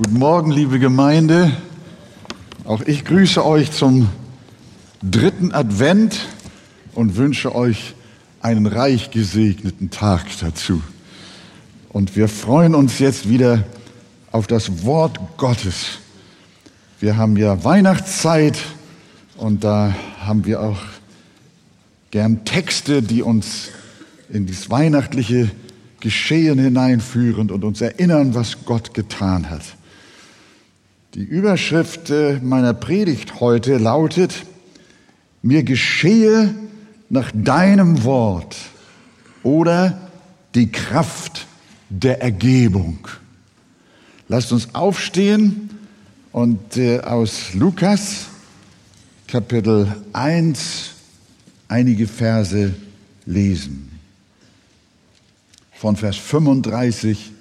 Guten Morgen, liebe Gemeinde. Auch ich grüße euch zum dritten Advent und wünsche euch einen reich gesegneten Tag dazu. Und wir freuen uns jetzt wieder auf das Wort Gottes. Wir haben ja Weihnachtszeit und da haben wir auch gern Texte, die uns in dieses weihnachtliche Geschehen hineinführen und uns erinnern, was Gott getan hat. Die Überschrift äh, meiner Predigt heute lautet, mir geschehe nach deinem Wort oder die Kraft der Ergebung. Lasst uns aufstehen und äh, aus Lukas Kapitel 1 einige Verse lesen. Von Vers 35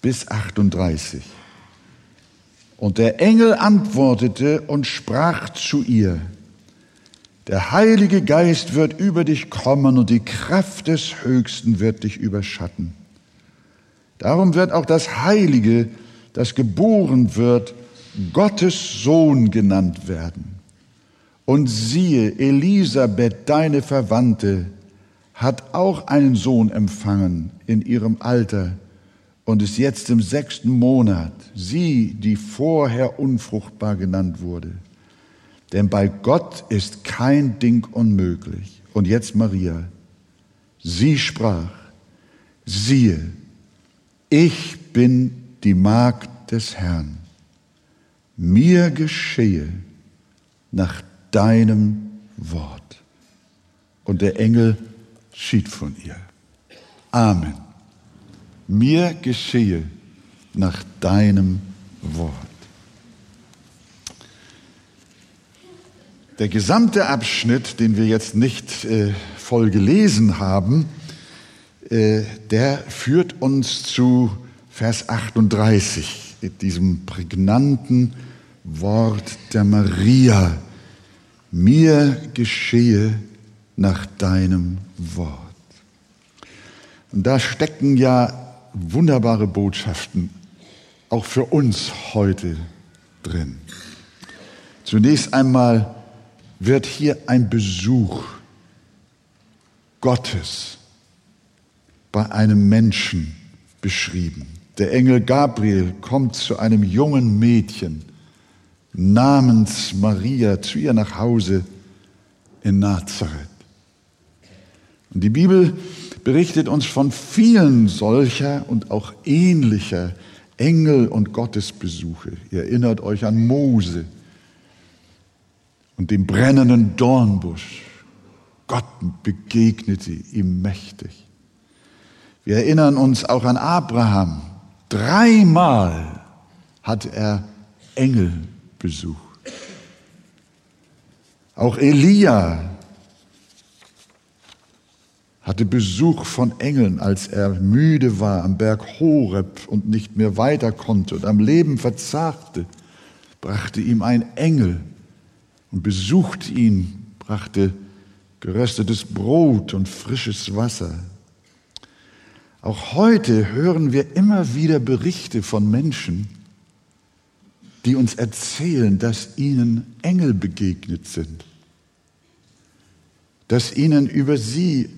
bis 38. Und der Engel antwortete und sprach zu ihr, der Heilige Geist wird über dich kommen und die Kraft des Höchsten wird dich überschatten. Darum wird auch das Heilige, das geboren wird, Gottes Sohn genannt werden. Und siehe, Elisabeth, deine Verwandte, hat auch einen Sohn empfangen in ihrem Alter und ist jetzt im sechsten Monat, sie, die vorher unfruchtbar genannt wurde. Denn bei Gott ist kein Ding unmöglich. Und jetzt Maria. Sie sprach, siehe, ich bin die Magd des Herrn. Mir geschehe nach deinem Wort. Und der Engel schied von ihr. Amen mir geschehe nach deinem Wort. Der gesamte Abschnitt, den wir jetzt nicht äh, voll gelesen haben, äh, der führt uns zu Vers 38, diesem prägnanten Wort der Maria. Mir geschehe nach deinem Wort. Und da stecken ja wunderbare Botschaften auch für uns heute drin. Zunächst einmal wird hier ein Besuch Gottes bei einem Menschen beschrieben. Der Engel Gabriel kommt zu einem jungen Mädchen namens Maria zu ihr nach Hause in Nazareth. Und die Bibel berichtet uns von vielen solcher und auch ähnlicher Engel- und Gottesbesuche. Ihr erinnert euch an Mose und dem brennenden Dornbusch. Gott begegnete ihm mächtig. Wir erinnern uns auch an Abraham. Dreimal hat er Engel besucht. Auch Elia hatte Besuch von Engeln, als er müde war am Berg Horeb und nicht mehr weiter konnte und am Leben verzagte, brachte ihm ein Engel und besuchte ihn, brachte geröstetes Brot und frisches Wasser. Auch heute hören wir immer wieder Berichte von Menschen, die uns erzählen, dass ihnen Engel begegnet sind, dass ihnen über sie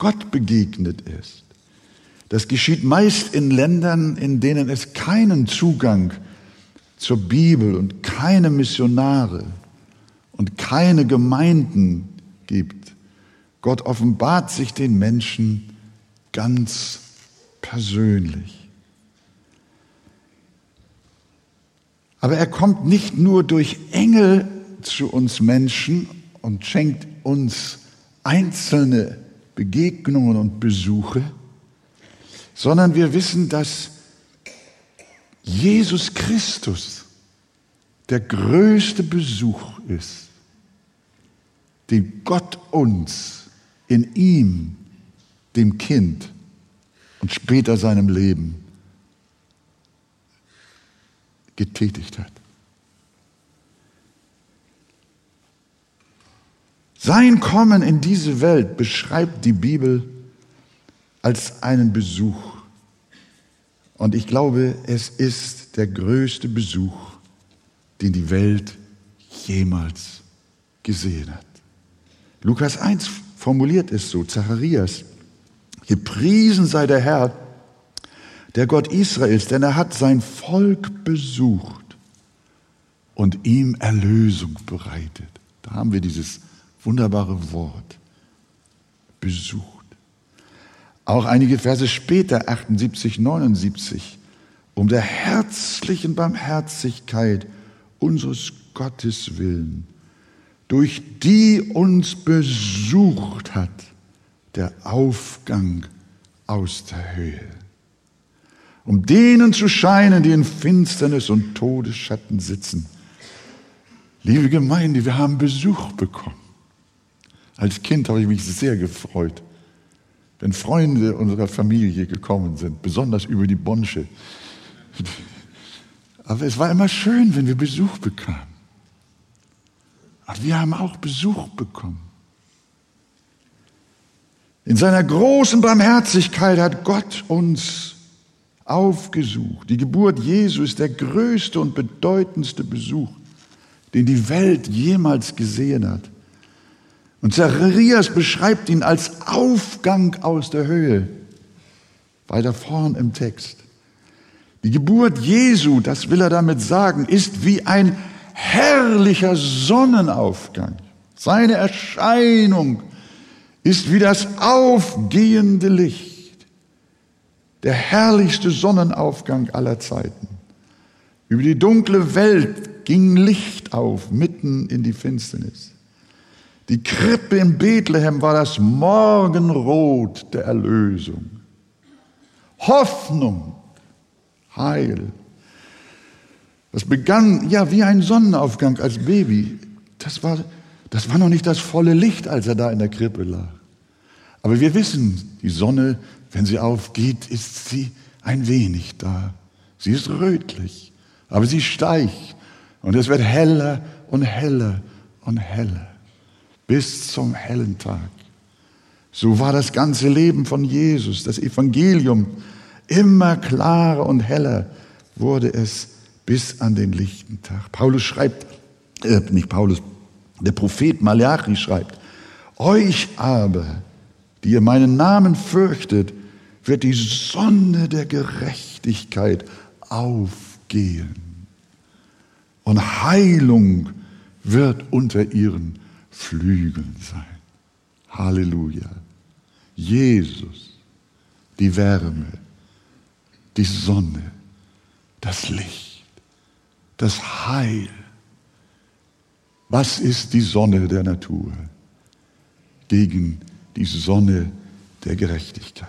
Gott begegnet ist. Das geschieht meist in Ländern, in denen es keinen Zugang zur Bibel und keine Missionare und keine Gemeinden gibt. Gott offenbart sich den Menschen ganz persönlich. Aber er kommt nicht nur durch Engel zu uns Menschen und schenkt uns einzelne Begegnungen und Besuche, sondern wir wissen, dass Jesus Christus der größte Besuch ist, den Gott uns in ihm, dem Kind und später seinem Leben getätigt hat. Sein Kommen in diese Welt beschreibt die Bibel als einen Besuch. Und ich glaube, es ist der größte Besuch, den die Welt jemals gesehen hat. Lukas 1 formuliert es so, Zacharias, gepriesen sei der Herr, der Gott Israels, denn er hat sein Volk besucht und ihm Erlösung bereitet. Da haben wir dieses wunderbare Wort, besucht. Auch einige Verse später, 78, 79, um der herzlichen Barmherzigkeit unseres Gottes willen, durch die uns besucht hat, der Aufgang aus der Höhe, um denen zu scheinen, die in Finsternis und Todesschatten sitzen. Liebe Gemeinde, wir haben Besuch bekommen. Als Kind habe ich mich sehr gefreut, wenn Freunde unserer Familie gekommen sind, besonders über die Bonsche. Aber es war immer schön, wenn wir Besuch bekamen. Und wir haben auch Besuch bekommen. In seiner großen Barmherzigkeit hat Gott uns aufgesucht. Die Geburt Jesu ist der größte und bedeutendste Besuch, den die Welt jemals gesehen hat. Und Zacharias beschreibt ihn als Aufgang aus der Höhe. Weiter vorn im Text. Die Geburt Jesu, das will er damit sagen, ist wie ein herrlicher Sonnenaufgang. Seine Erscheinung ist wie das aufgehende Licht, der herrlichste Sonnenaufgang aller Zeiten. Über die dunkle Welt ging Licht auf, mitten in die Finsternis. Die Krippe in Bethlehem war das Morgenrot der Erlösung. Hoffnung, Heil, das begann ja wie ein Sonnenaufgang als Baby. Das war, das war noch nicht das volle Licht, als er da in der Krippe lag. Aber wir wissen, die Sonne, wenn sie aufgeht, ist sie ein wenig da. Sie ist rötlich, aber sie steigt und es wird heller und heller und heller bis zum hellen Tag. So war das ganze Leben von Jesus, das Evangelium. Immer klarer und heller wurde es bis an den lichten Tag. Paulus schreibt, äh, nicht Paulus, der Prophet Malachi schreibt, euch aber, die ihr meinen Namen fürchtet, wird die Sonne der Gerechtigkeit aufgehen und Heilung wird unter ihren Flügeln sein. Halleluja. Jesus, die Wärme, die Sonne, das Licht das Heil. Was ist die Sonne der Natur gegen die Sonne der Gerechtigkeit?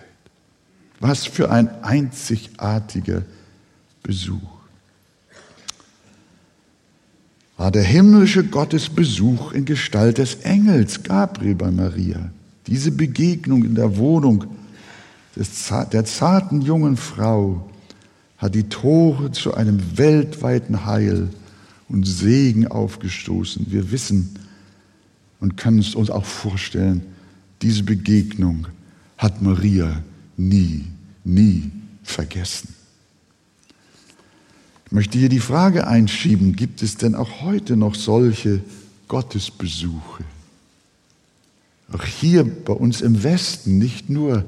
Was für ein einzigartiger Besuch. War der himmlische Gottesbesuch in Gestalt des Engels Gabriel bei Maria. Diese Begegnung in der Wohnung des, der zarten jungen Frau hat die Tore zu einem weltweiten Heil und Segen aufgestoßen. Wir wissen und können es uns auch vorstellen, diese Begegnung hat Maria nie, nie vergessen. Ich möchte hier die Frage einschieben, gibt es denn auch heute noch solche Gottesbesuche? Auch hier bei uns im Westen, nicht nur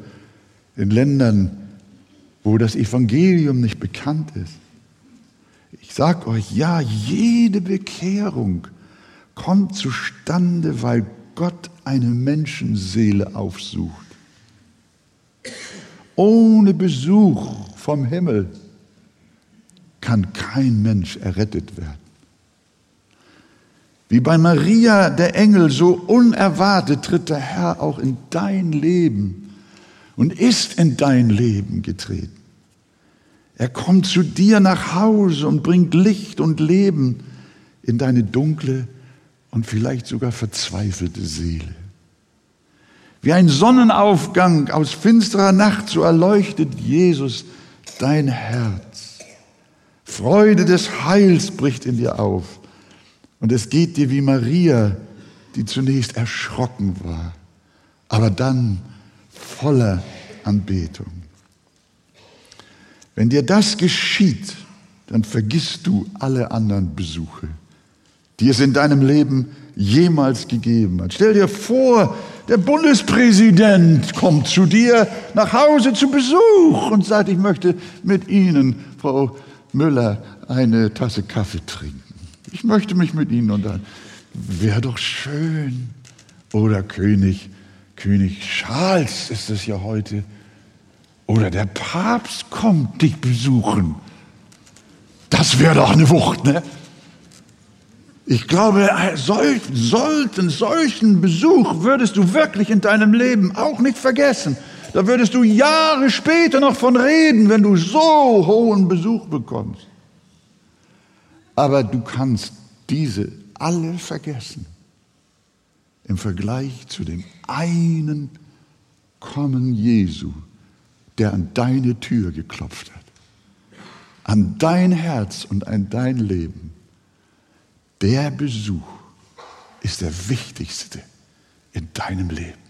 in Ländern, wo das Evangelium nicht bekannt ist. Ich sage euch, ja, jede Bekehrung kommt zustande, weil Gott eine Menschenseele aufsucht. Ohne Besuch vom Himmel kann kein Mensch errettet werden. Wie bei Maria der Engel, so unerwartet tritt der Herr auch in dein Leben und ist in dein Leben getreten. Er kommt zu dir nach Hause und bringt Licht und Leben in deine dunkle und vielleicht sogar verzweifelte Seele. Wie ein Sonnenaufgang aus finsterer Nacht, so erleuchtet Jesus dein Herz. Freude des Heils bricht in dir auf. Und es geht dir wie Maria, die zunächst erschrocken war, aber dann voller Anbetung. Wenn dir das geschieht, dann vergisst du alle anderen Besuche, die es in deinem Leben jemals gegeben hat. Stell dir vor, der Bundespräsident kommt zu dir nach Hause zu Besuch und sagt, ich möchte mit Ihnen, Frau Müller, eine Tasse Kaffee trinken. Ich möchte mich mit Ihnen unterhalten. Wäre doch schön. Oder König, König Charles ist es ja heute. Oder der Papst kommt dich besuchen. Das wäre doch eine Wucht, ne? Ich glaube, solch, solchen, solchen Besuch würdest du wirklich in deinem Leben auch nicht vergessen. Da würdest du Jahre später noch von reden, wenn du so hohen Besuch bekommst. Aber du kannst diese alle vergessen im Vergleich zu dem einen Kommen Jesu, der an deine Tür geklopft hat, an dein Herz und an dein Leben. Der Besuch ist der wichtigste in deinem Leben.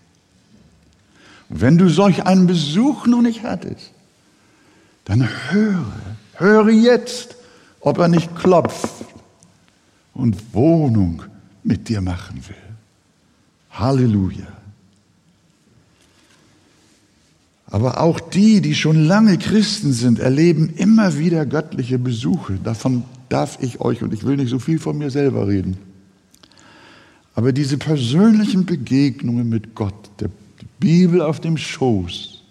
Wenn du solch einen Besuch noch nicht hattest, dann höre, höre jetzt, ob er nicht klopft und Wohnung mit dir machen will. Halleluja. Aber auch die, die schon lange Christen sind, erleben immer wieder göttliche Besuche. Davon darf ich euch, und ich will nicht so viel von mir selber reden, aber diese persönlichen Begegnungen mit Gott, der Bibel auf dem Schoß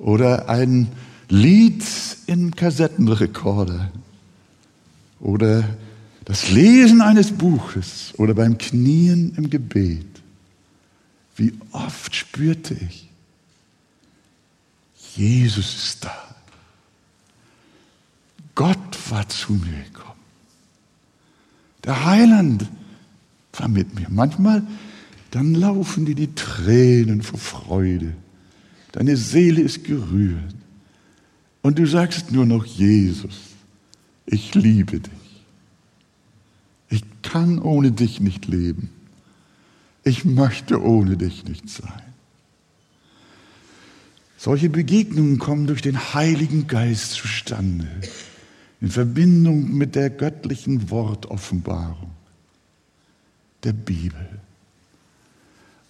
oder ein Lied in Kassettenrekorder oder das Lesen eines Buches oder beim Knien im Gebet, wie oft spürte ich, Jesus ist da. Gott war zu mir gekommen. Der Heiland war mit mir. Manchmal, dann laufen dir die Tränen vor Freude. Deine Seele ist gerührt. Und du sagst nur noch, Jesus, ich liebe dich. Ich kann ohne dich nicht leben. Ich möchte ohne dich nicht sein. Solche Begegnungen kommen durch den Heiligen Geist zustande, in Verbindung mit der göttlichen Wortoffenbarung, der Bibel.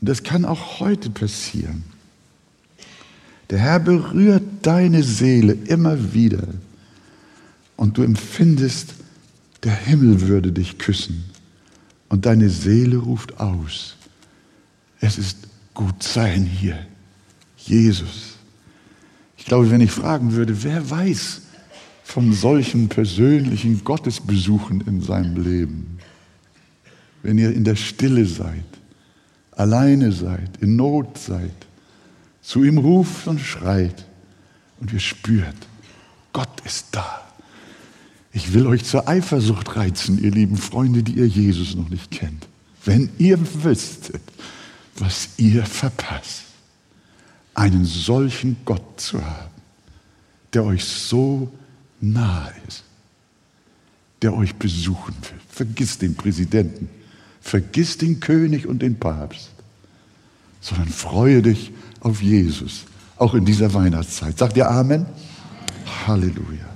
Und das kann auch heute passieren. Der Herr berührt deine Seele immer wieder und du empfindest, der Himmel würde dich küssen und deine Seele ruft aus. Es ist gut sein hier. Jesus. Ich glaube, wenn ich fragen würde, wer weiß von solchen persönlichen Gottesbesuchen in seinem Leben? Wenn ihr in der Stille seid, alleine seid, in Not seid, zu ihm ruft und schreit und ihr spürt, Gott ist da. Ich will euch zur Eifersucht reizen, ihr lieben Freunde, die ihr Jesus noch nicht kennt. Wenn ihr wüsstet, was ihr verpasst, einen solchen Gott zu haben, der euch so nahe ist, der euch besuchen will. Vergiss den Präsidenten, vergiss den König und den Papst, sondern freue dich auf Jesus, auch in dieser Weihnachtszeit. Sagt ihr Amen? Halleluja.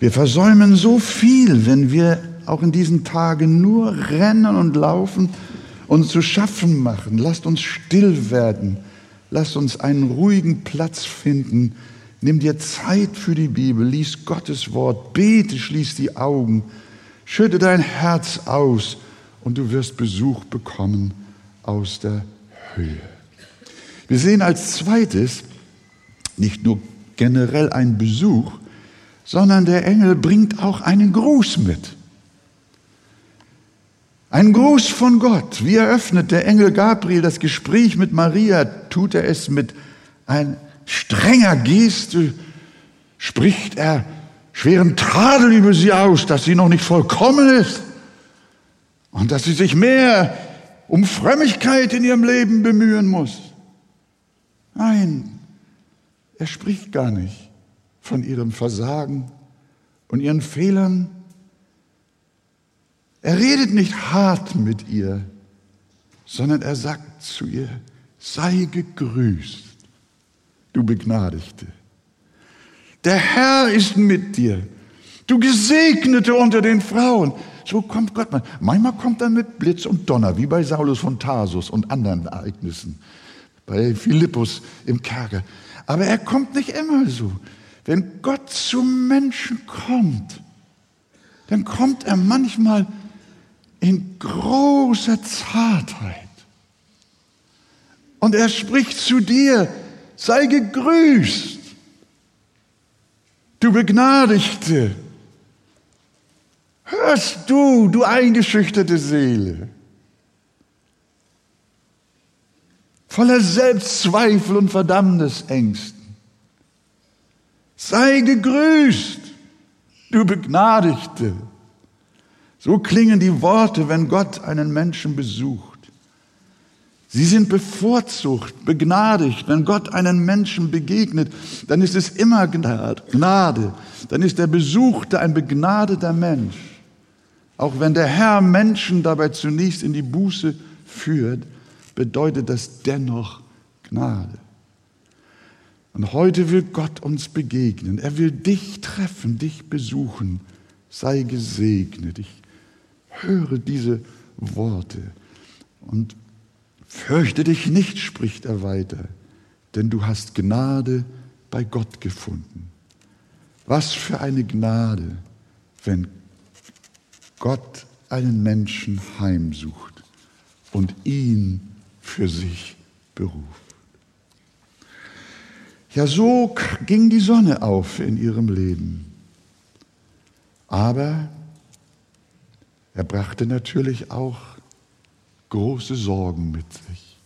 Wir versäumen so viel, wenn wir auch in diesen Tagen nur rennen und laufen und zu schaffen machen. Lasst uns still werden. Lasst uns einen ruhigen Platz finden. Nimm dir Zeit für die Bibel, lies Gottes Wort, bete, schließ die Augen, schütte dein Herz aus und du wirst Besuch bekommen aus der Höhe. Wir sehen als zweites nicht nur generell einen Besuch, sondern der Engel bringt auch einen Gruß mit. Ein Gruß von Gott. Wie eröffnet der Engel Gabriel das Gespräch mit Maria? Tut er es mit ein strenger Geste? Spricht er schweren Tadel über sie aus, dass sie noch nicht vollkommen ist und dass sie sich mehr um Frömmigkeit in ihrem Leben bemühen muss? Nein, er spricht gar nicht von ihrem Versagen und ihren Fehlern. Er redet nicht hart mit ihr, sondern er sagt zu ihr, sei gegrüßt, du Begnadigte. Der Herr ist mit dir. Du Gesegnete unter den Frauen. So kommt Gott. Manchmal kommt er mit Blitz und Donner, wie bei Saulus von Tarsus und anderen Ereignissen. Bei Philippus im Kerker. Aber er kommt nicht immer so. Wenn Gott zum Menschen kommt, dann kommt er manchmal in großer Zartheit. Und er spricht zu dir, sei gegrüßt, du Begnadigte. Hörst du, du eingeschüchterte Seele, voller Selbstzweifel und Verdammnisängsten. Sei gegrüßt, du Begnadigte. So klingen die Worte, wenn Gott einen Menschen besucht. Sie sind bevorzugt, begnadigt. Wenn Gott einen Menschen begegnet, dann ist es immer Gnade. Dann ist der Besuchte ein begnadeter Mensch. Auch wenn der Herr Menschen dabei zunächst in die Buße führt, bedeutet das dennoch Gnade. Und heute will Gott uns begegnen. Er will dich treffen, dich besuchen. Sei gesegnet. Ich höre diese Worte. Und fürchte dich nicht, spricht er weiter, denn du hast Gnade bei Gott gefunden. Was für eine Gnade, wenn Gott einen Menschen heimsucht und ihn für sich beruft. Ja, so ging die Sonne auf in ihrem Leben. Aber er brachte natürlich auch große Sorgen mit sich.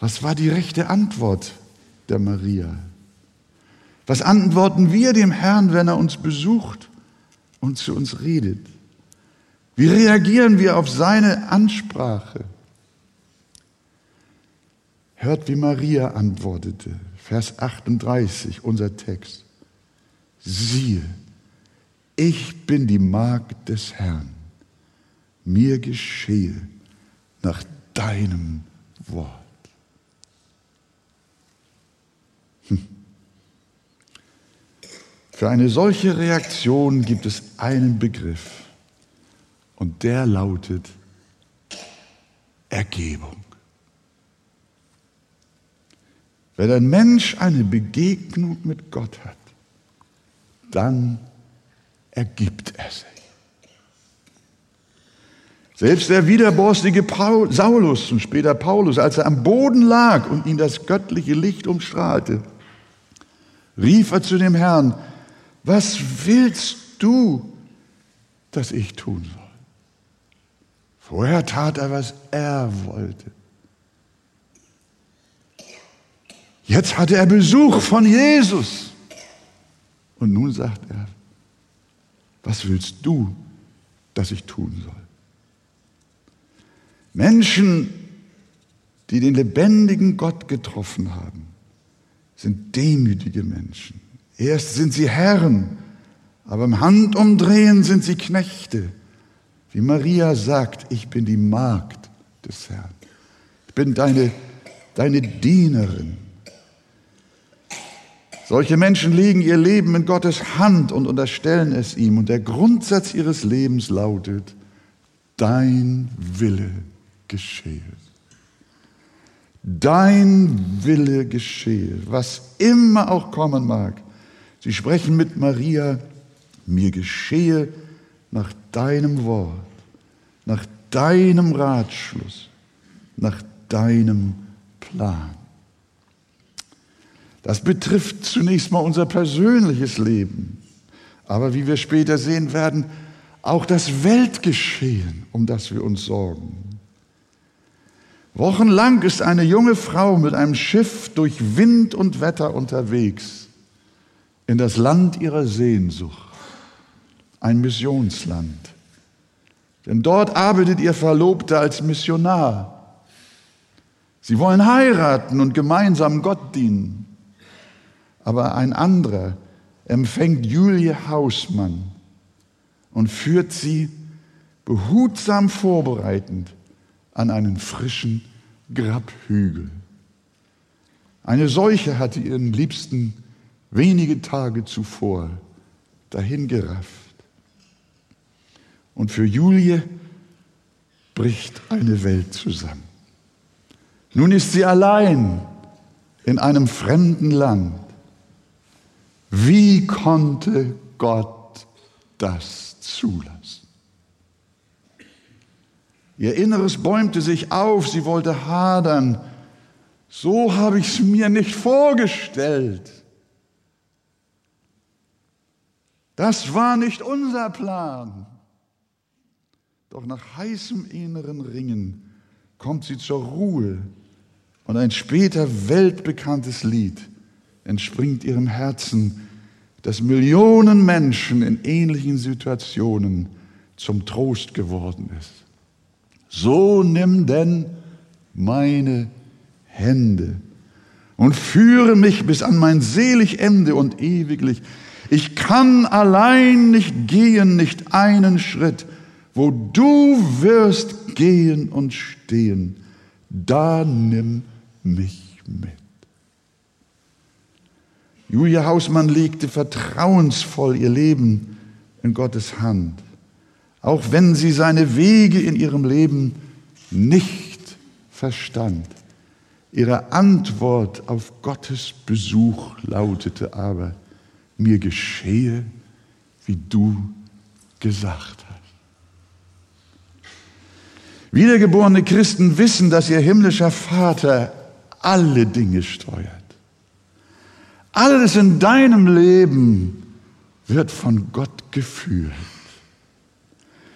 Was war die rechte Antwort der Maria? Was antworten wir dem Herrn, wenn er uns besucht und zu uns redet? Wie reagieren wir auf seine Ansprache? Hört, wie Maria antwortete. Vers 38, unser Text. Siehe, ich bin die Magd des Herrn. Mir geschehe nach deinem Wort. Für eine solche Reaktion gibt es einen Begriff und der lautet Ergebung. Wenn ein Mensch eine Begegnung mit Gott hat, dann ergibt er sich. Selbst der widerborstige Paul, Saulus und später Paulus, als er am Boden lag und ihn das göttliche Licht umstrahlte, rief er zu dem Herrn, was willst du, dass ich tun soll? Vorher tat er, was er wollte. Jetzt hatte er Besuch von Jesus. Und nun sagt er, was willst du, dass ich tun soll? Menschen, die den lebendigen Gott getroffen haben, sind demütige Menschen. Erst sind sie Herren, aber im Handumdrehen sind sie Knechte. Wie Maria sagt, ich bin die Magd des Herrn. Ich bin deine, deine Dienerin. Solche Menschen legen ihr Leben in Gottes Hand und unterstellen es ihm. Und der Grundsatz ihres Lebens lautet, dein Wille geschehe. Dein Wille geschehe, was immer auch kommen mag. Sie sprechen mit Maria, mir geschehe nach deinem Wort, nach deinem Ratschluss, nach deinem Plan. Das betrifft zunächst mal unser persönliches Leben, aber wie wir später sehen werden, auch das Weltgeschehen, um das wir uns sorgen. Wochenlang ist eine junge Frau mit einem Schiff durch Wind und Wetter unterwegs in das Land ihrer Sehnsucht, ein Missionsland. Denn dort arbeitet ihr Verlobter als Missionar. Sie wollen heiraten und gemeinsam Gott dienen aber ein anderer empfängt Julie Hausmann und führt sie behutsam vorbereitend an einen frischen Grabhügel. Eine Seuche hatte ihren Liebsten wenige Tage zuvor dahingerafft. Und für Julie bricht eine Welt zusammen. Nun ist sie allein in einem fremden Land. Wie konnte Gott das zulassen? Ihr Inneres bäumte sich auf, sie wollte hadern. So habe ich es mir nicht vorgestellt. Das war nicht unser Plan. Doch nach heißem inneren Ringen kommt sie zur Ruhe und ein später weltbekanntes Lied entspringt ihrem Herzen, das Millionen Menschen in ähnlichen Situationen zum Trost geworden ist. So nimm denn meine Hände und führe mich bis an mein selig Ende und ewiglich. Ich kann allein nicht gehen, nicht einen Schritt, wo du wirst gehen und stehen. Da nimm mich mit. Julia Hausmann legte vertrauensvoll ihr Leben in Gottes Hand, auch wenn sie seine Wege in ihrem Leben nicht verstand. Ihre Antwort auf Gottes Besuch lautete aber, mir geschehe, wie du gesagt hast. Wiedergeborene Christen wissen, dass ihr himmlischer Vater alle Dinge steuert. Alles in deinem Leben wird von Gott geführt.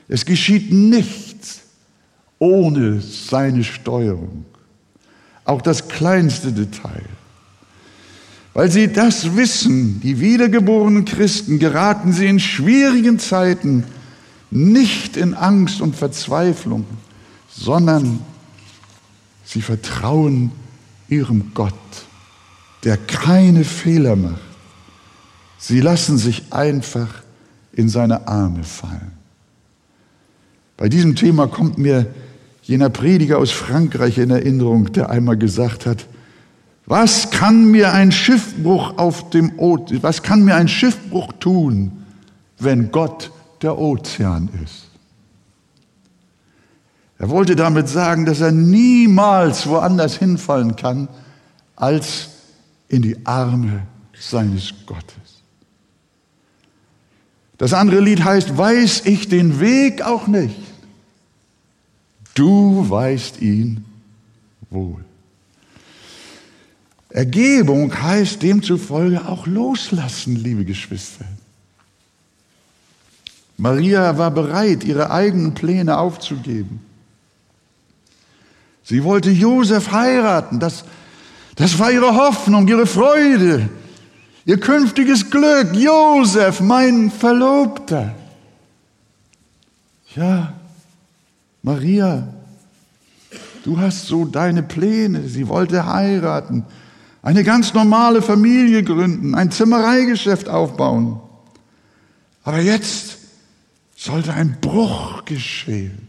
Es geschieht nichts ohne seine Steuerung. Auch das kleinste Detail. Weil sie das wissen, die wiedergeborenen Christen, geraten sie in schwierigen Zeiten nicht in Angst und Verzweiflung, sondern sie vertrauen ihrem Gott, der keine Fehler macht. Sie lassen sich einfach in seine Arme fallen. Bei diesem Thema kommt mir jener Prediger aus Frankreich in Erinnerung, der einmal gesagt hat, was kann mir ein Schiffbruch auf dem o was kann mir ein Schiffbruch tun, wenn Gott der Ozean ist? Er wollte damit sagen, dass er niemals woanders hinfallen kann als in die Arme seines Gottes. Das andere Lied heißt, weiß ich den Weg auch nicht. Du weißt ihn wohl. Ergebung heißt demzufolge auch loslassen, liebe Geschwister. Maria war bereit, ihre eigenen Pläne aufzugeben. Sie wollte Josef heiraten. Das, das war ihre Hoffnung, ihre Freude, ihr künftiges Glück. Josef, mein Verlobter. Ja, Maria, du hast so deine Pläne. Sie wollte heiraten, eine ganz normale Familie gründen, ein Zimmereigeschäft aufbauen. Aber jetzt sollte ein Bruch geschehen.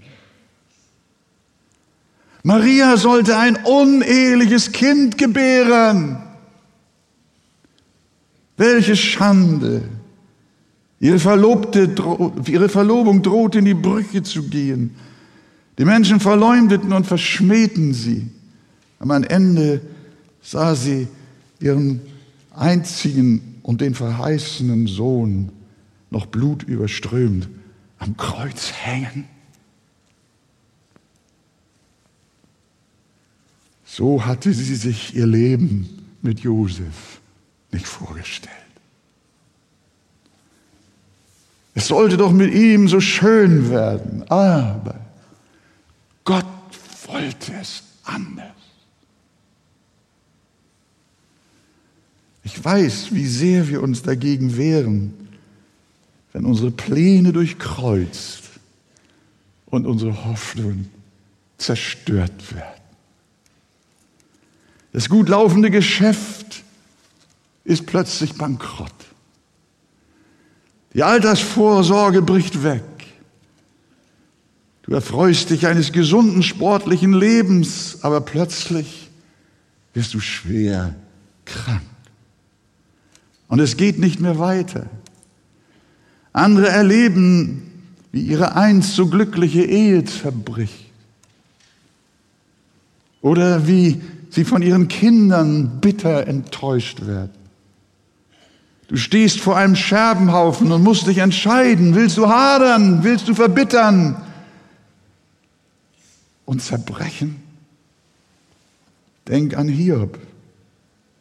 Maria sollte ein uneheliches Kind gebären. Welche Schande. Ihre, Verlobte, ihre Verlobung drohte in die Brüche zu gehen. Die Menschen verleumdeten und verschmähten sie. Am Ende sah sie ihren einzigen und den verheißenen Sohn noch blutüberströmt am Kreuz hängen. So hatte sie sich ihr Leben mit Josef nicht vorgestellt. Es sollte doch mit ihm so schön werden, aber Gott wollte es anders. Ich weiß, wie sehr wir uns dagegen wehren, wenn unsere Pläne durchkreuzt und unsere Hoffnungen zerstört werden. Das gut laufende Geschäft ist plötzlich bankrott. Die Altersvorsorge bricht weg. Du erfreust dich eines gesunden sportlichen Lebens, aber plötzlich wirst du schwer krank. Und es geht nicht mehr weiter. Andere erleben, wie ihre einst so glückliche Ehe zerbricht. Oder wie sie von ihren Kindern bitter enttäuscht werden. Du stehst vor einem Scherbenhaufen und musst dich entscheiden, willst du hadern, willst du verbittern und zerbrechen? Denk an Hiob,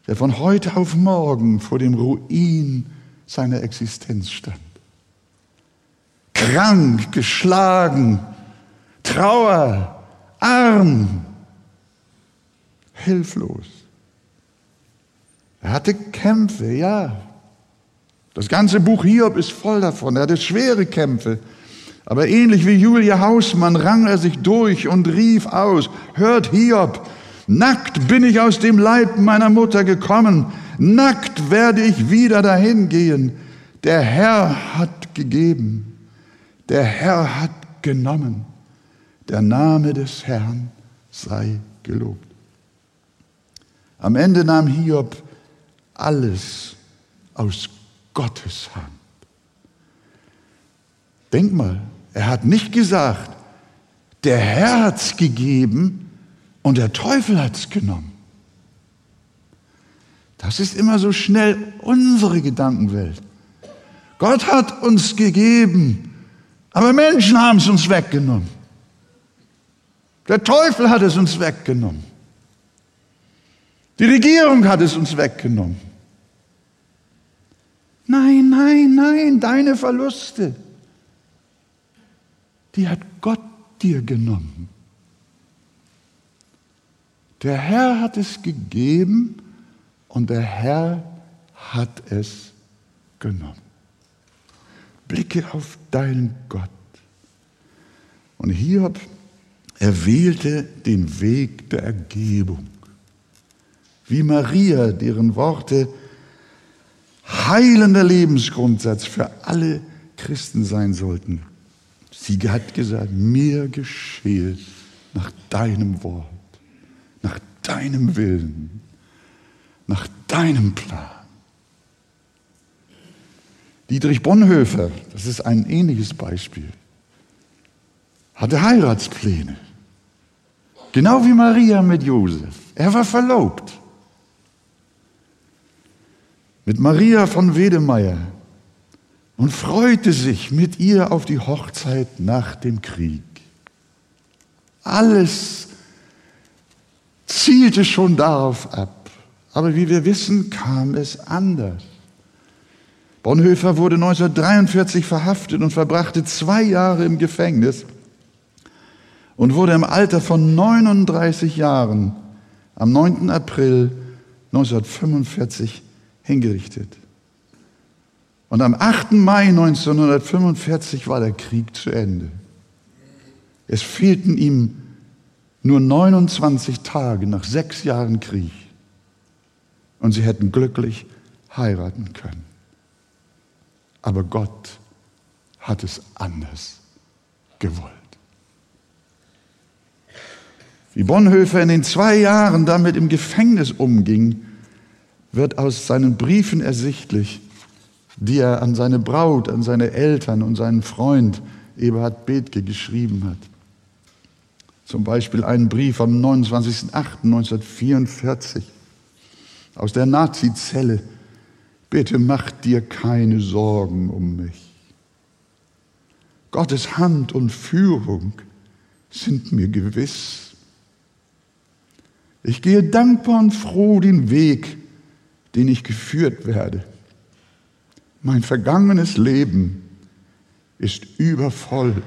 der von heute auf morgen vor dem Ruin seiner Existenz stand. Krank, geschlagen, Trauer, arm, hilflos. Er hatte Kämpfe, ja. Das ganze Buch Hiob ist voll davon. Er hatte schwere Kämpfe. Aber ähnlich wie Julia Hausmann rang er sich durch und rief aus, hört Hiob, nackt bin ich aus dem Leib meiner Mutter gekommen, nackt werde ich wieder dahin gehen. Der Herr hat gegeben, der Herr hat genommen, der Name des Herrn sei gelobt. Am Ende nahm Hiob alles aus Gottes Hand. Denk mal, er hat nicht gesagt, der Herr hat's gegeben und der Teufel hat's genommen. Das ist immer so schnell unsere Gedankenwelt. Gott hat uns gegeben, aber Menschen haben es uns weggenommen. Der Teufel hat es uns weggenommen. Die Regierung hat es uns weggenommen. Nein, nein, nein, deine Verluste, die hat Gott dir genommen. Der Herr hat es gegeben und der Herr hat es genommen. Blicke auf deinen Gott. Und Hiob, er wählte den Weg der Ergebung wie Maria, deren Worte heilender Lebensgrundsatz für alle Christen sein sollten. Sie hat gesagt, mir geschehe nach deinem Wort, deinem Willen, nach deinem Plan. Dietrich Bonhoeffer, das ist ein ähnliches Beispiel, hatte Heiratspläne. Genau wie Maria mit Josef. Er war verlobt mit Maria von Wedemeyer und freute sich mit ihr auf die Hochzeit nach dem Krieg. Alles zielte schon darauf ab. Aber wie wir wissen, kam es anders. Bonhoeffer wurde 1943 verhaftet und verbrachte zwei Jahre im Gefängnis und wurde im Alter von 39 Jahren am 9. April 1945 hingerichtet. Und am 8. Mai 1945 war der Krieg zu Ende. Es fehlten ihm nur 29 Tage nach sechs Jahren Krieg. Und sie hätten glücklich heiraten können. Aber Gott hat es anders gewollt. Wie Bonhoeffer in den zwei Jahren damit im Gefängnis umging, wird aus seinen Briefen ersichtlich, die er an seine Braut, an seine Eltern und seinen Freund Eberhard Bethke geschrieben hat. Zum Beispiel einen Brief vom 29.08.1944 aus der Nazizelle. Bitte mach dir keine Sorgen um mich. Gottes Hand und Führung sind mir gewiss. Ich gehe dankbar und froh den Weg, den ich geführt werde. Mein vergangenes Leben ist übervoll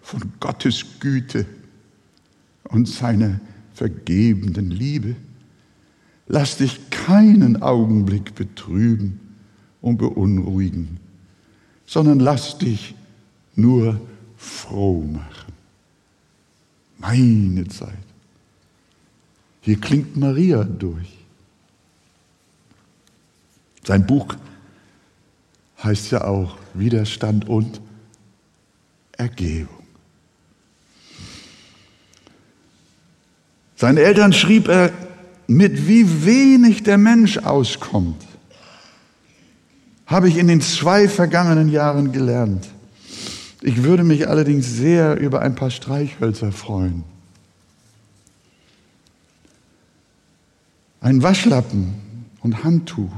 von Gottes Güte und seiner vergebenden Liebe. Lass dich keinen Augenblick betrüben und beunruhigen, sondern lass dich nur froh machen. Meine Zeit. Hier klingt Maria durch. Sein Buch heißt ja auch Widerstand und Ergebung. Seinen Eltern schrieb er, mit wie wenig der Mensch auskommt, habe ich in den zwei vergangenen Jahren gelernt. Ich würde mich allerdings sehr über ein paar Streichhölzer freuen. Ein Waschlappen und Handtuch.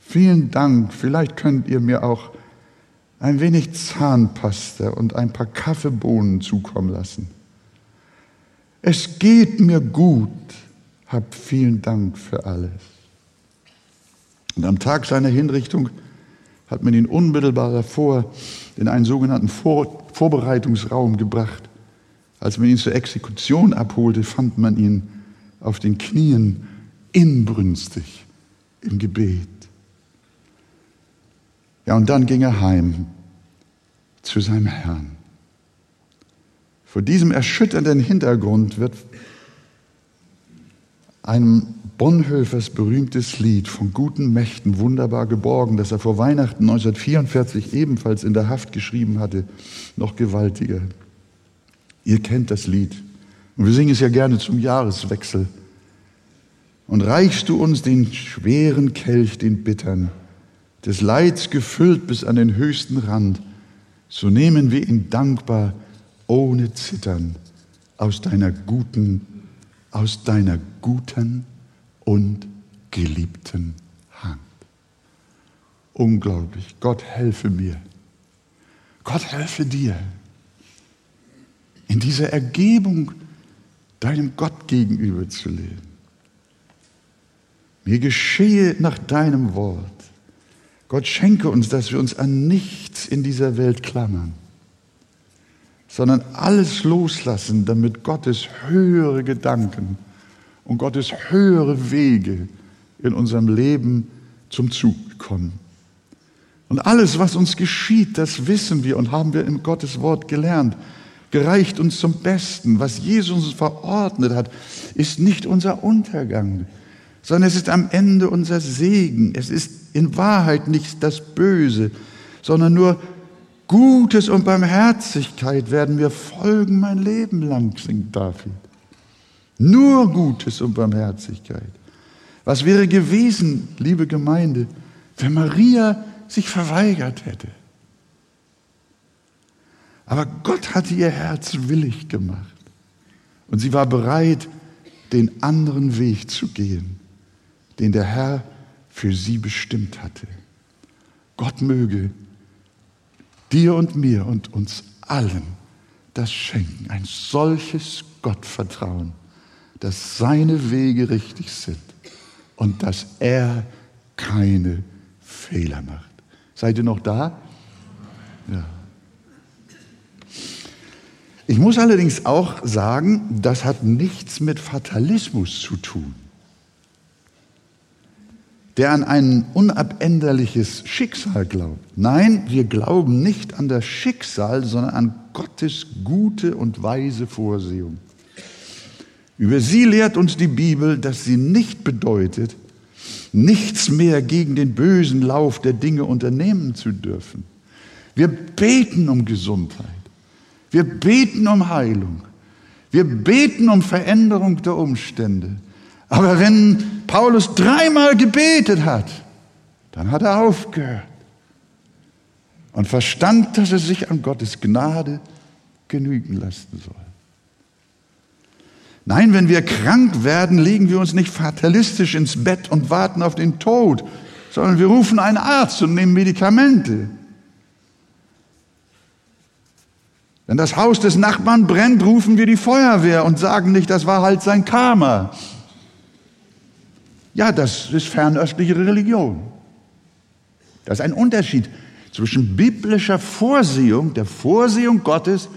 Vielen Dank. Vielleicht könnt ihr mir auch ein wenig Zahnpasta und ein paar Kaffeebohnen zukommen lassen. Es geht mir gut. Hab vielen Dank für alles. Und am Tag seiner Hinrichtung hat man ihn unmittelbar davor in einen sogenannten Vor Vorbereitungsraum gebracht. Als man ihn zur Exekution abholte, fand man ihn auf den Knien inbrünstig im Gebet. Ja, und dann ging er heim zu seinem Herrn. Vor diesem erschütternden Hintergrund wird einem Bonhoeffers berühmtes Lied von guten Mächten wunderbar geborgen, das er vor Weihnachten 1944 ebenfalls in der Haft geschrieben hatte, noch gewaltiger. Ihr kennt das Lied und wir singen es ja gerne zum Jahreswechsel. Und reichst du uns den schweren Kelch, den bittern, des Leids gefüllt bis an den höchsten Rand, so nehmen wir ihn dankbar, ohne Zittern, aus deiner guten, aus deiner guten und geliebten Hand. Unglaublich. Gott helfe mir. Gott helfe dir. In dieser Ergebung deinem Gott gegenüber zu leben. Mir geschehe nach deinem Wort. Gott schenke uns, dass wir uns an nichts in dieser Welt klammern, sondern alles loslassen, damit Gottes höhere Gedanken und Gottes höhere Wege in unserem Leben zum Zug kommen. Und alles, was uns geschieht, das wissen wir und haben wir in Gottes Wort gelernt, gereicht uns zum Besten. Was Jesus uns verordnet hat, ist nicht unser Untergang, sondern es ist am Ende unser Segen. Es ist in Wahrheit nicht das Böse, sondern nur Gutes und Barmherzigkeit werden mir folgen mein Leben lang, singt David. Nur Gutes und Barmherzigkeit. Was wäre gewesen, liebe Gemeinde, wenn Maria sich verweigert hätte? Aber Gott hatte ihr Herz willig gemacht. Und sie war bereit, den anderen Weg zu gehen, den der Herr für sie bestimmt hatte. Gott möge dir und mir und uns allen das schenken, ein solches Gottvertrauen, dass seine Wege richtig sind und dass er keine Fehler macht. Seid ihr noch da? Ja. Ich muss allerdings auch sagen, das hat nichts mit Fatalismus zu tun der an ein unabänderliches Schicksal glaubt. Nein, wir glauben nicht an das Schicksal, sondern an Gottes gute und weise Vorsehung. Über sie lehrt uns die Bibel, dass sie nicht bedeutet, nichts mehr gegen den bösen Lauf der Dinge unternehmen zu dürfen. Wir beten um Gesundheit. Wir beten um Heilung. Wir beten um Veränderung der Umstände. Aber wenn Paulus dreimal gebetet hat, dann hat er aufgehört und verstand, dass er sich an Gottes Gnade genügen lassen soll. Nein, wenn wir krank werden, legen wir uns nicht fatalistisch ins Bett und warten auf den Tod, sondern wir rufen einen Arzt und nehmen Medikamente. Wenn das Haus des Nachbarn brennt, rufen wir die Feuerwehr und sagen nicht, das war halt sein Karma. Ja, das ist fernöstliche Religion. Das ist ein Unterschied zwischen biblischer Vorsehung, der Vorsehung Gottes,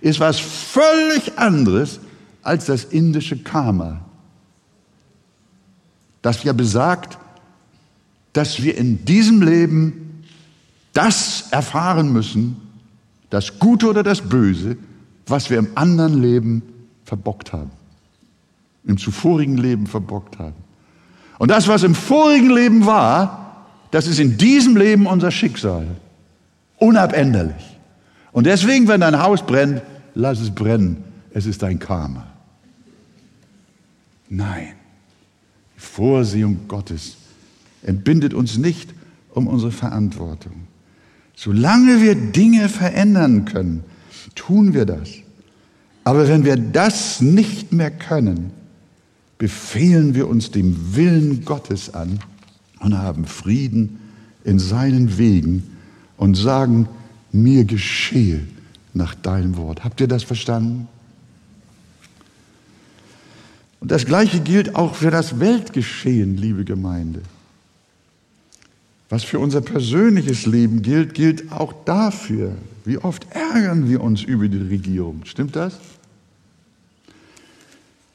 ist was völlig anderes als das indische Karma. Das ja besagt, dass wir in diesem Leben das erfahren müssen, das Gute oder das Böse, was wir im anderen Leben verbockt haben, im zuvorigen Leben verbockt haben. Und das, was im vorigen Leben war, das ist in diesem Leben unser Schicksal. Unabänderlich. Und deswegen, wenn dein Haus brennt, lass es brennen. Es ist dein Karma. Nein. Die Vorsehung Gottes entbindet uns nicht um unsere Verantwortung. Solange wir Dinge verändern können, tun wir das. Aber wenn wir das nicht mehr können, befehlen wir uns dem Willen Gottes an und haben Frieden in seinen Wegen und sagen, mir geschehe nach deinem Wort. Habt ihr das verstanden? Und das Gleiche gilt auch für das Weltgeschehen, liebe Gemeinde. Was für unser persönliches Leben gilt, gilt auch dafür. Wie oft ärgern wir uns über die Regierung? Stimmt das?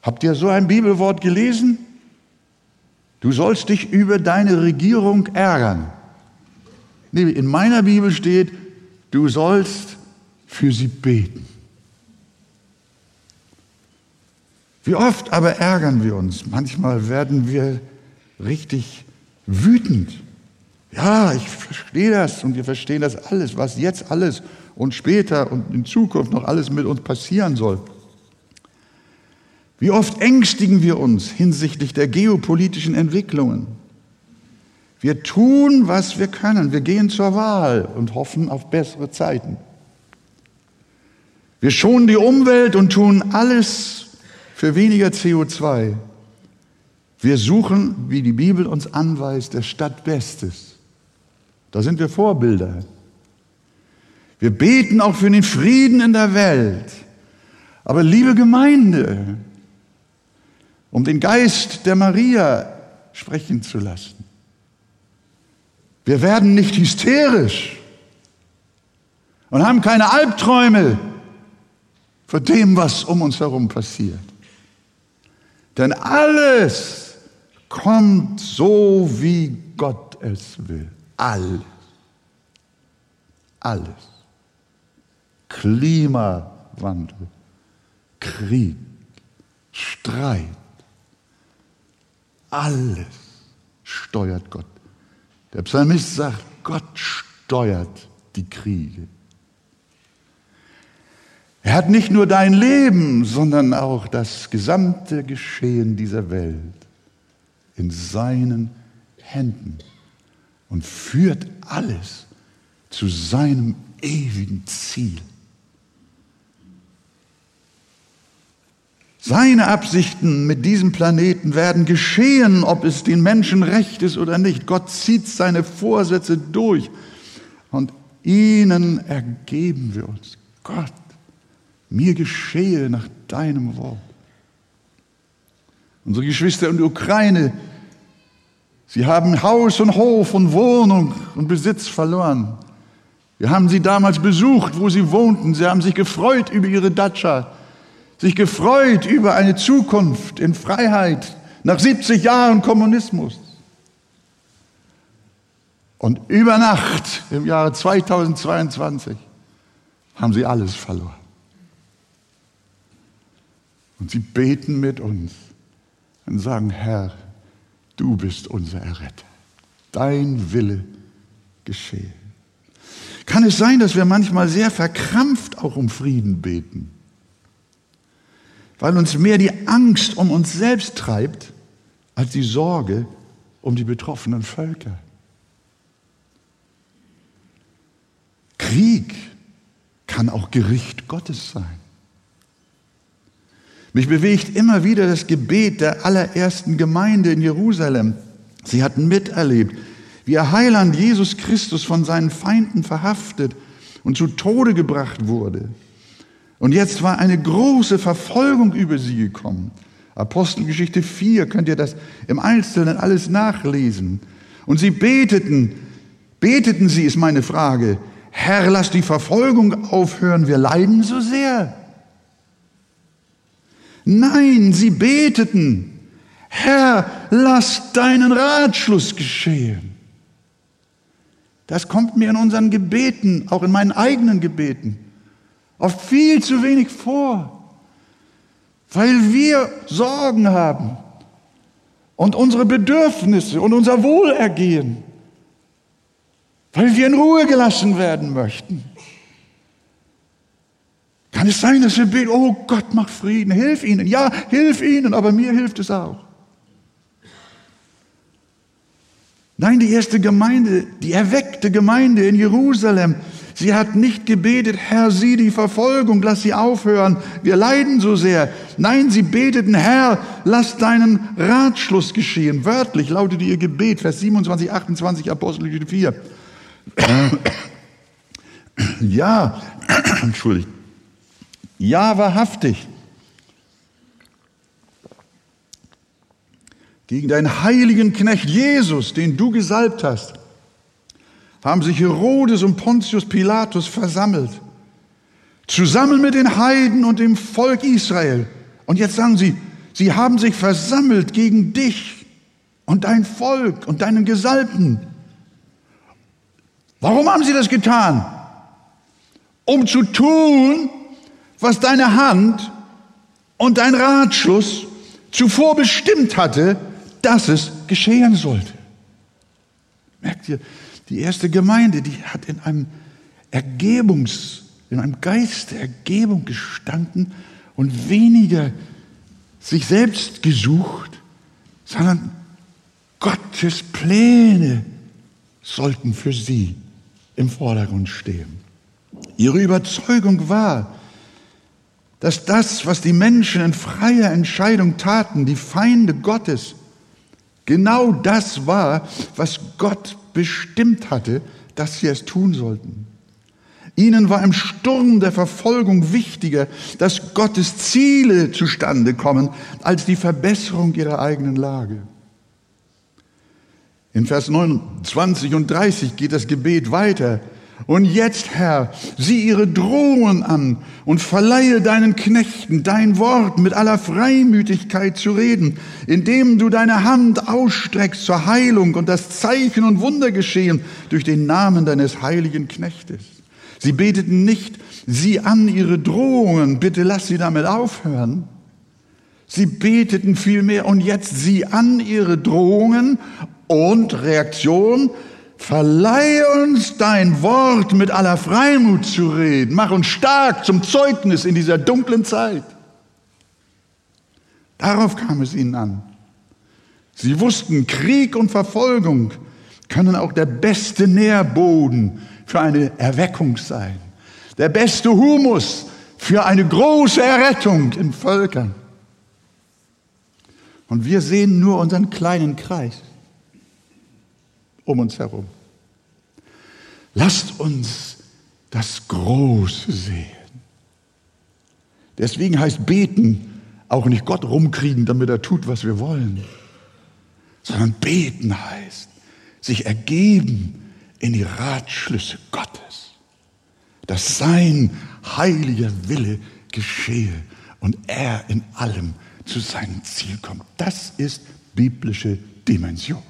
Habt ihr so ein Bibelwort gelesen? Du sollst dich über deine Regierung ärgern. In meiner Bibel steht, du sollst für sie beten. Wie oft aber ärgern wir uns? Manchmal werden wir richtig wütend. Ja, ich verstehe das und wir verstehen das alles, was jetzt alles und später und in Zukunft noch alles mit uns passieren soll. Wie oft ängstigen wir uns hinsichtlich der geopolitischen Entwicklungen. Wir tun, was wir können. Wir gehen zur Wahl und hoffen auf bessere Zeiten. Wir schonen die Umwelt und tun alles für weniger CO2. Wir suchen, wie die Bibel uns anweist, der Stadt Bestes. Da sind wir Vorbilder. Wir beten auch für den Frieden in der Welt. Aber liebe Gemeinde, um den Geist der Maria sprechen zu lassen, wir werden nicht hysterisch und haben keine Albträume vor dem, was um uns herum passiert. Denn alles kommt so, wie Gott es will. Alles. Alles. Klimawandel, Krieg, Streit. Alles steuert Gott. Der Psalmist sagt, Gott steuert die Kriege. Er hat nicht nur dein Leben, sondern auch das gesamte Geschehen dieser Welt in seinen Händen und führt alles zu seinem ewigen Ziel. Seine Absichten mit diesem Planeten werden geschehen, ob es den Menschen recht ist oder nicht. Gott zieht seine Vorsätze durch und ihnen ergeben wir uns. Gott mir geschehe nach deinem Wort. Unsere Geschwister in der Ukraine, sie haben Haus und Hof und Wohnung und Besitz verloren. Wir haben sie damals besucht, wo sie wohnten. Sie haben sich gefreut über ihre Datscha, sich gefreut über eine Zukunft in Freiheit nach 70 Jahren Kommunismus. Und über Nacht im Jahre 2022 haben sie alles verloren. Und sie beten mit uns und sagen, Herr, du bist unser Erretter. Dein Wille geschehe. Kann es sein, dass wir manchmal sehr verkrampft auch um Frieden beten? Weil uns mehr die Angst um uns selbst treibt, als die Sorge um die betroffenen Völker. Krieg kann auch Gericht Gottes sein. Mich bewegt immer wieder das Gebet der allerersten Gemeinde in Jerusalem. Sie hatten miterlebt, wie ihr Heiland Jesus Christus von seinen Feinden verhaftet und zu Tode gebracht wurde. Und jetzt war eine große Verfolgung über sie gekommen. Apostelgeschichte 4 könnt ihr das im Einzelnen alles nachlesen. Und sie beteten, beteten sie, ist meine Frage, Herr, lass die Verfolgung aufhören, wir leiden so sehr. Nein, sie beteten, Herr, lass deinen Ratschluss geschehen. Das kommt mir in unseren Gebeten, auch in meinen eigenen Gebeten, oft viel zu wenig vor, weil wir Sorgen haben und unsere Bedürfnisse und unser Wohlergehen, weil wir in Ruhe gelassen werden möchten. Kann es sein, dass wir beten, oh Gott, mach Frieden, hilf ihnen. Ja, hilf ihnen, aber mir hilft es auch. Nein, die erste Gemeinde, die erweckte Gemeinde in Jerusalem, sie hat nicht gebetet, Herr, sieh die Verfolgung, lass sie aufhören, wir leiden so sehr. Nein, sie beteten, Herr, lass deinen Ratschluss geschehen. Wörtlich lautete ihr Gebet, Vers 27, 28, Apostelgeschichte 4. Ja, entschuldigt. Ja, wahrhaftig. Gegen deinen heiligen Knecht Jesus, den du gesalbt hast, haben sich Herodes und Pontius Pilatus versammelt, zusammen mit den Heiden und dem Volk Israel. Und jetzt sagen sie, sie haben sich versammelt gegen dich und dein Volk und deinen Gesalbten. Warum haben sie das getan? Um zu tun, was deine Hand und dein Ratschluss zuvor bestimmt hatte, dass es geschehen sollte. Merkt ihr, die erste Gemeinde, die hat in einem Ergebungs, in einem Geist der Ergebung gestanden und weniger sich selbst gesucht, sondern Gottes Pläne sollten für sie im Vordergrund stehen. Ihre Überzeugung war, dass das, was die Menschen in freier Entscheidung taten, die Feinde Gottes, genau das war, was Gott bestimmt hatte, dass sie es tun sollten. Ihnen war im Sturm der Verfolgung wichtiger, dass Gottes Ziele zustande kommen, als die Verbesserung ihrer eigenen Lage. In Vers 29 und 30 geht das Gebet weiter. Und jetzt, Herr, sieh ihre Drohungen an und verleihe deinen Knechten dein Wort mit aller Freimütigkeit zu reden, indem du deine Hand ausstreckst zur Heilung und das Zeichen und Wunder geschehen durch den Namen deines heiligen Knechtes. Sie beteten nicht, sieh an ihre Drohungen, bitte lass sie damit aufhören. Sie beteten vielmehr, und jetzt sieh an ihre Drohungen und Reaktion, Verleihe uns dein Wort mit aller Freimut zu reden. Mach uns stark zum Zeugnis in dieser dunklen Zeit. Darauf kam es ihnen an. Sie wussten, Krieg und Verfolgung können auch der beste Nährboden für eine Erweckung sein. Der beste Humus für eine große Errettung in Völkern. Und wir sehen nur unseren kleinen Kreis um uns herum. Lasst uns das Große sehen. Deswegen heißt beten auch nicht Gott rumkriegen, damit er tut, was wir wollen, sondern beten heißt sich ergeben in die Ratschlüsse Gottes, dass sein heiliger Wille geschehe und er in allem zu seinem Ziel kommt. Das ist biblische Dimension.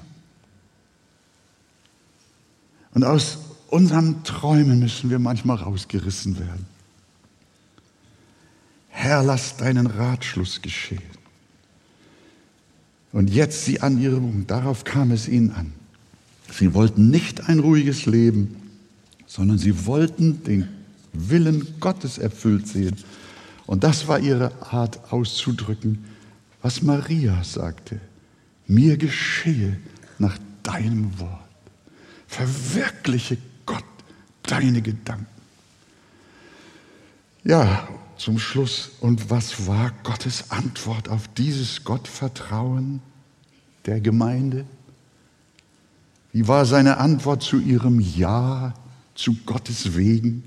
Und aus unseren Träumen müssen wir manchmal rausgerissen werden. Herr, lass deinen Ratschluss geschehen. Und jetzt sie an ihre Wohnung, darauf kam es ihnen an. Sie wollten nicht ein ruhiges Leben, sondern sie wollten den Willen Gottes erfüllt sehen. Und das war ihre Art auszudrücken, was Maria sagte. Mir geschehe nach deinem Wort. Verwirkliche Gott deine Gedanken. Ja, zum Schluss. Und was war Gottes Antwort auf dieses Gottvertrauen der Gemeinde? Wie war seine Antwort zu ihrem Ja zu Gottes Wegen?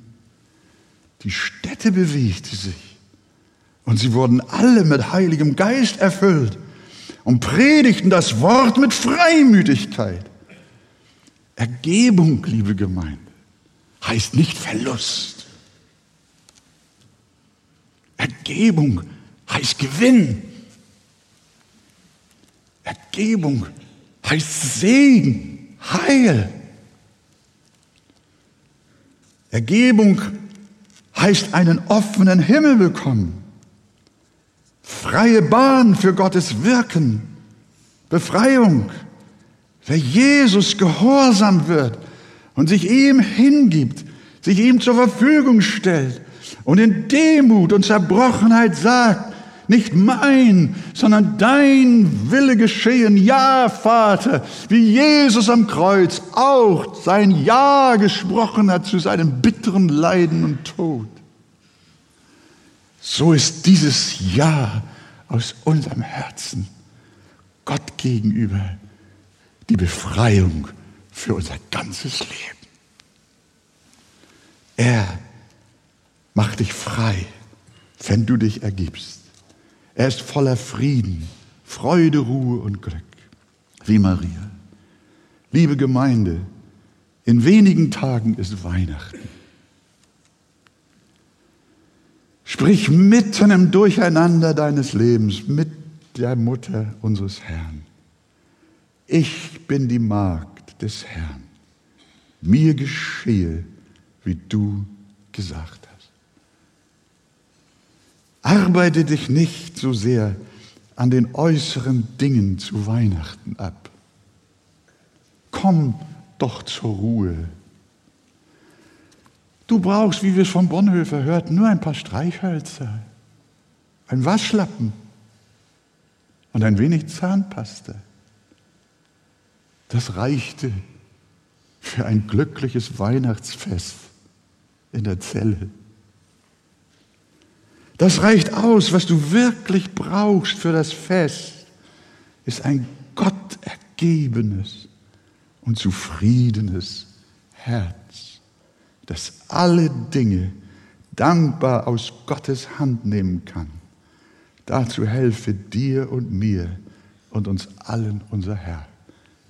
Die Städte bewegte sich und sie wurden alle mit Heiligem Geist erfüllt und predigten das Wort mit Freimütigkeit. Ergebung, liebe Gemeinde, heißt nicht Verlust. Ergebung heißt Gewinn. Ergebung heißt Segen, Heil. Ergebung heißt einen offenen Himmel bekommen, freie Bahn für Gottes Wirken, Befreiung. Wer Jesus gehorsam wird und sich ihm hingibt, sich ihm zur Verfügung stellt und in Demut und Zerbrochenheit sagt, nicht mein, sondern dein Wille geschehen. Ja, Vater, wie Jesus am Kreuz auch sein Ja gesprochen hat zu seinem bitteren Leiden und Tod. So ist dieses Ja aus unserem Herzen Gott gegenüber die Befreiung für unser ganzes Leben. Er macht dich frei, wenn du dich ergibst. Er ist voller Frieden, Freude, Ruhe und Glück, wie Maria. Liebe Gemeinde, in wenigen Tagen ist Weihnachten. Sprich mitten im Durcheinander deines Lebens mit der Mutter unseres Herrn. Ich bin die Magd des Herrn. Mir geschehe, wie du gesagt hast. Arbeite dich nicht so sehr an den äußeren Dingen zu Weihnachten ab. Komm doch zur Ruhe. Du brauchst, wie wir es von Bonhoeffer hörten, nur ein paar Streichhölzer, ein Waschlappen und ein wenig Zahnpasta. Das reichte für ein glückliches Weihnachtsfest in der Zelle. Das reicht aus, was du wirklich brauchst für das Fest, ist ein Gott ergebenes und zufriedenes Herz, das alle Dinge dankbar aus Gottes Hand nehmen kann. Dazu helfe dir und mir und uns allen unser Herr